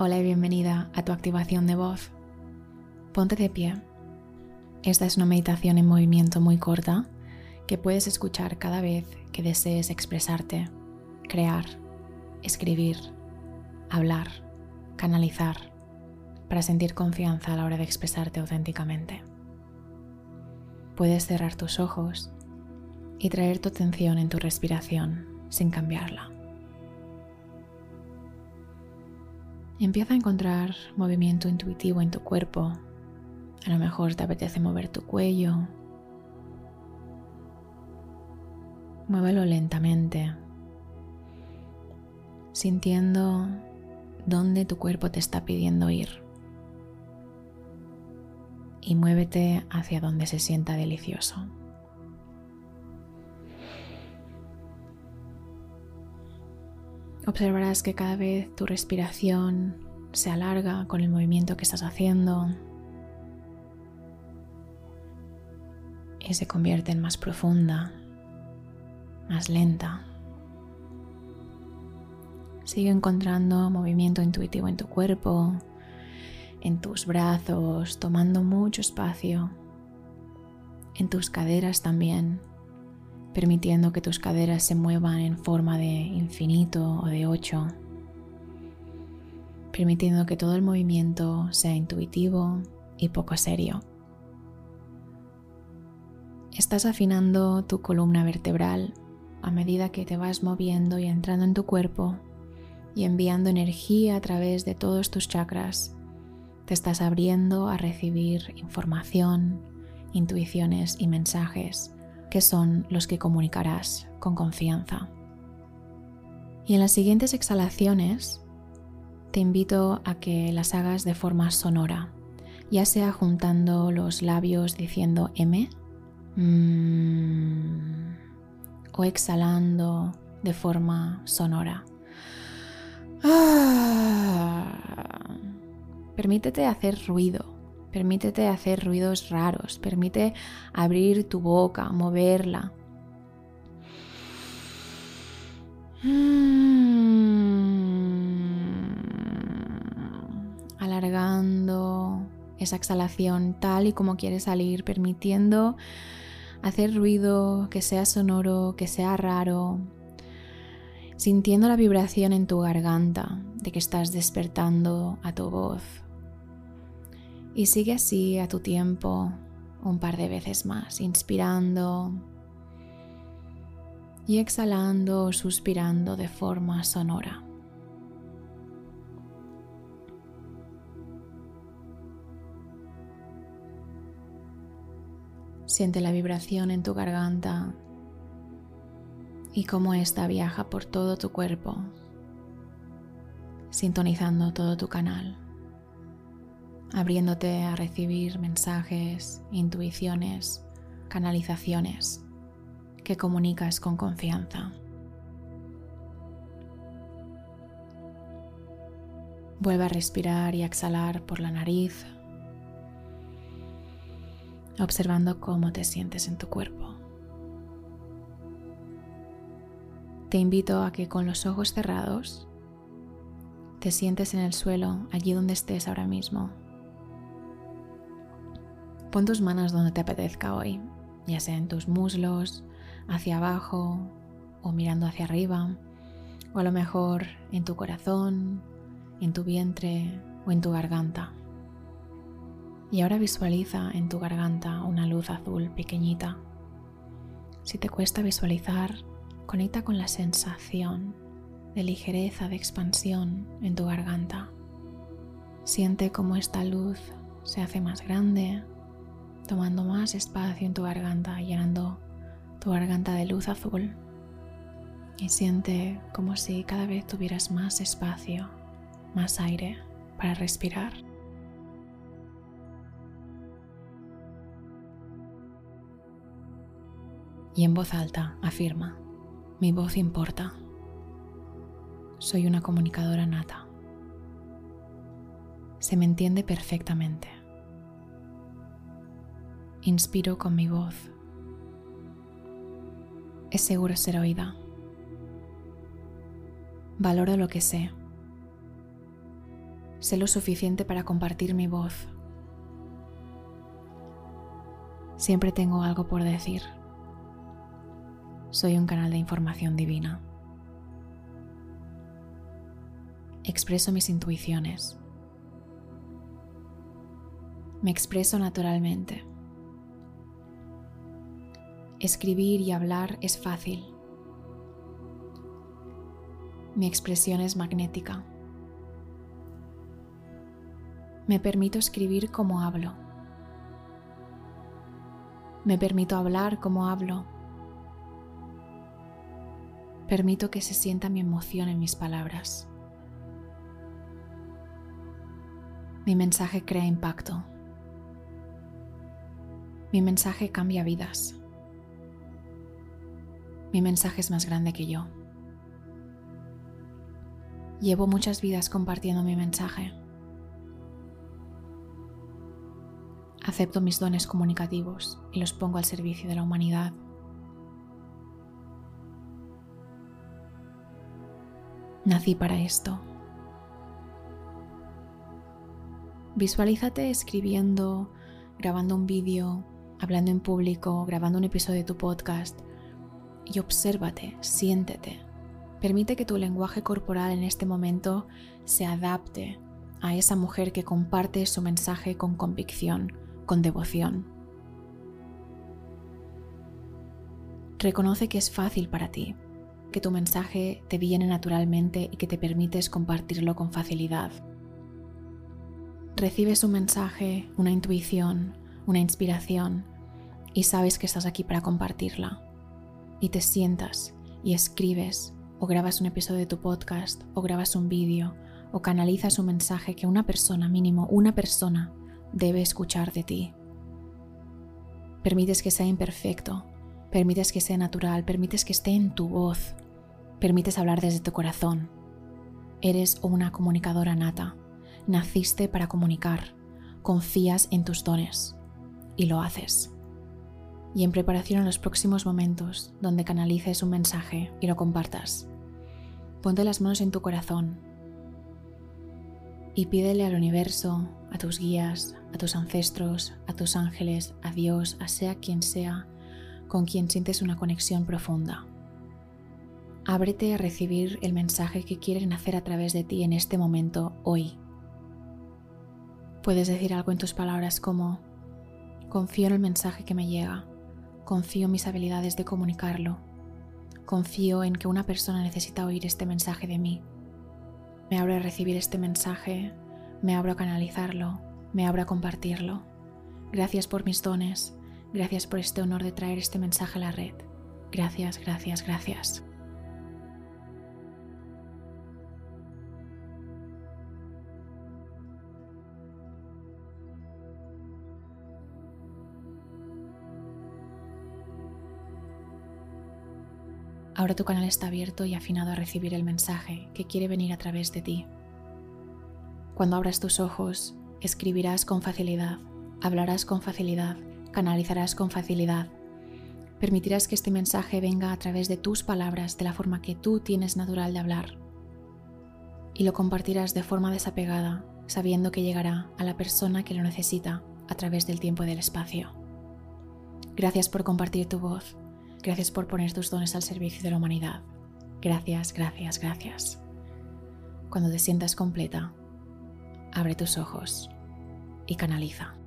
Hola y bienvenida a tu activación de voz. Ponte de pie. Esta es una meditación en movimiento muy corta que puedes escuchar cada vez que desees expresarte, crear, escribir, hablar, canalizar, para sentir confianza a la hora de expresarte auténticamente. Puedes cerrar tus ojos y traer tu atención en tu respiración sin cambiarla. Empieza a encontrar movimiento intuitivo en tu cuerpo. A lo mejor te apetece mover tu cuello. Muévelo lentamente, sintiendo dónde tu cuerpo te está pidiendo ir. Y muévete hacia donde se sienta delicioso. Observarás que cada vez tu respiración se alarga con el movimiento que estás haciendo y se convierte en más profunda, más lenta. Sigue encontrando movimiento intuitivo en tu cuerpo, en tus brazos, tomando mucho espacio, en tus caderas también permitiendo que tus caderas se muevan en forma de infinito o de ocho, permitiendo que todo el movimiento sea intuitivo y poco serio. Estás afinando tu columna vertebral a medida que te vas moviendo y entrando en tu cuerpo y enviando energía a través de todos tus chakras. Te estás abriendo a recibir información, intuiciones y mensajes que son los que comunicarás con confianza. Y en las siguientes exhalaciones te invito a que las hagas de forma sonora, ya sea juntando los labios diciendo M mm, o exhalando de forma sonora. Ah. permítete hacer ruido Permítete hacer ruidos raros, permite abrir tu boca, moverla. Mm. Alargando esa exhalación tal y como quiere salir, permitiendo hacer ruido que sea sonoro, que sea raro, sintiendo la vibración en tu garganta de que estás despertando a tu voz. Y sigue así a tu tiempo un par de veces más, inspirando y exhalando o suspirando de forma sonora. Siente la vibración en tu garganta y cómo ésta viaja por todo tu cuerpo, sintonizando todo tu canal abriéndote a recibir mensajes, intuiciones, canalizaciones que comunicas con confianza. Vuelve a respirar y a exhalar por la nariz, observando cómo te sientes en tu cuerpo. Te invito a que con los ojos cerrados te sientes en el suelo, allí donde estés ahora mismo, Pon tus manos donde te apetezca hoy, ya sea en tus muslos, hacia abajo o mirando hacia arriba, o a lo mejor en tu corazón, en tu vientre o en tu garganta. Y ahora visualiza en tu garganta una luz azul pequeñita. Si te cuesta visualizar, conecta con la sensación de ligereza, de expansión en tu garganta. Siente cómo esta luz se hace más grande tomando más espacio en tu garganta, llenando tu garganta de luz azul. Y siente como si cada vez tuvieras más espacio, más aire para respirar. Y en voz alta afirma, mi voz importa. Soy una comunicadora nata. Se me entiende perfectamente. Inspiro con mi voz. Es seguro ser oída. Valoro lo que sé. Sé lo suficiente para compartir mi voz. Siempre tengo algo por decir. Soy un canal de información divina. Expreso mis intuiciones. Me expreso naturalmente. Escribir y hablar es fácil. Mi expresión es magnética. Me permito escribir como hablo. Me permito hablar como hablo. Permito que se sienta mi emoción en mis palabras. Mi mensaje crea impacto. Mi mensaje cambia vidas. Mi mensaje es más grande que yo. Llevo muchas vidas compartiendo mi mensaje. Acepto mis dones comunicativos y los pongo al servicio de la humanidad. Nací para esto. Visualízate escribiendo, grabando un vídeo, hablando en público, grabando un episodio de tu podcast y obsérvate, siéntete. Permite que tu lenguaje corporal en este momento se adapte a esa mujer que comparte su mensaje con convicción, con devoción. Reconoce que es fácil para ti, que tu mensaje te viene naturalmente y que te permites compartirlo con facilidad. Recibes un mensaje, una intuición, una inspiración y sabes que estás aquí para compartirla. Y te sientas y escribes o grabas un episodio de tu podcast o grabas un vídeo o canalizas un mensaje que una persona, mínimo una persona, debe escuchar de ti. Permites que sea imperfecto, permites que sea natural, permites que esté en tu voz, permites hablar desde tu corazón. Eres una comunicadora nata, naciste para comunicar, confías en tus dones y lo haces. Y en preparación a los próximos momentos donde canalices un mensaje y lo compartas, ponte las manos en tu corazón y pídele al universo, a tus guías, a tus ancestros, a tus ángeles, a Dios, a sea quien sea, con quien sientes una conexión profunda. Ábrete a recibir el mensaje que quieren hacer a través de ti en este momento, hoy. Puedes decir algo en tus palabras como, confío en el mensaje que me llega, confío en mis habilidades de comunicarlo, confío en que una persona necesita oír este mensaje de mí. Me abro a recibir este mensaje me abro a canalizarlo, me abro a compartirlo. Gracias por mis dones, gracias por este honor de traer este mensaje a la red. Gracias, gracias, gracias. Ahora tu canal está abierto y afinado a recibir el mensaje que quiere venir a través de ti. Cuando abras tus ojos, escribirás con facilidad, hablarás con facilidad, canalizarás con facilidad. Permitirás que este mensaje venga a través de tus palabras de la forma que tú tienes natural de hablar. Y lo compartirás de forma desapegada, sabiendo que llegará a la persona que lo necesita a través del tiempo y del espacio. Gracias por compartir tu voz. Gracias por poner tus dones al servicio de la humanidad. Gracias, gracias, gracias. Cuando te sientas completa, abre tus ojos y canaliza.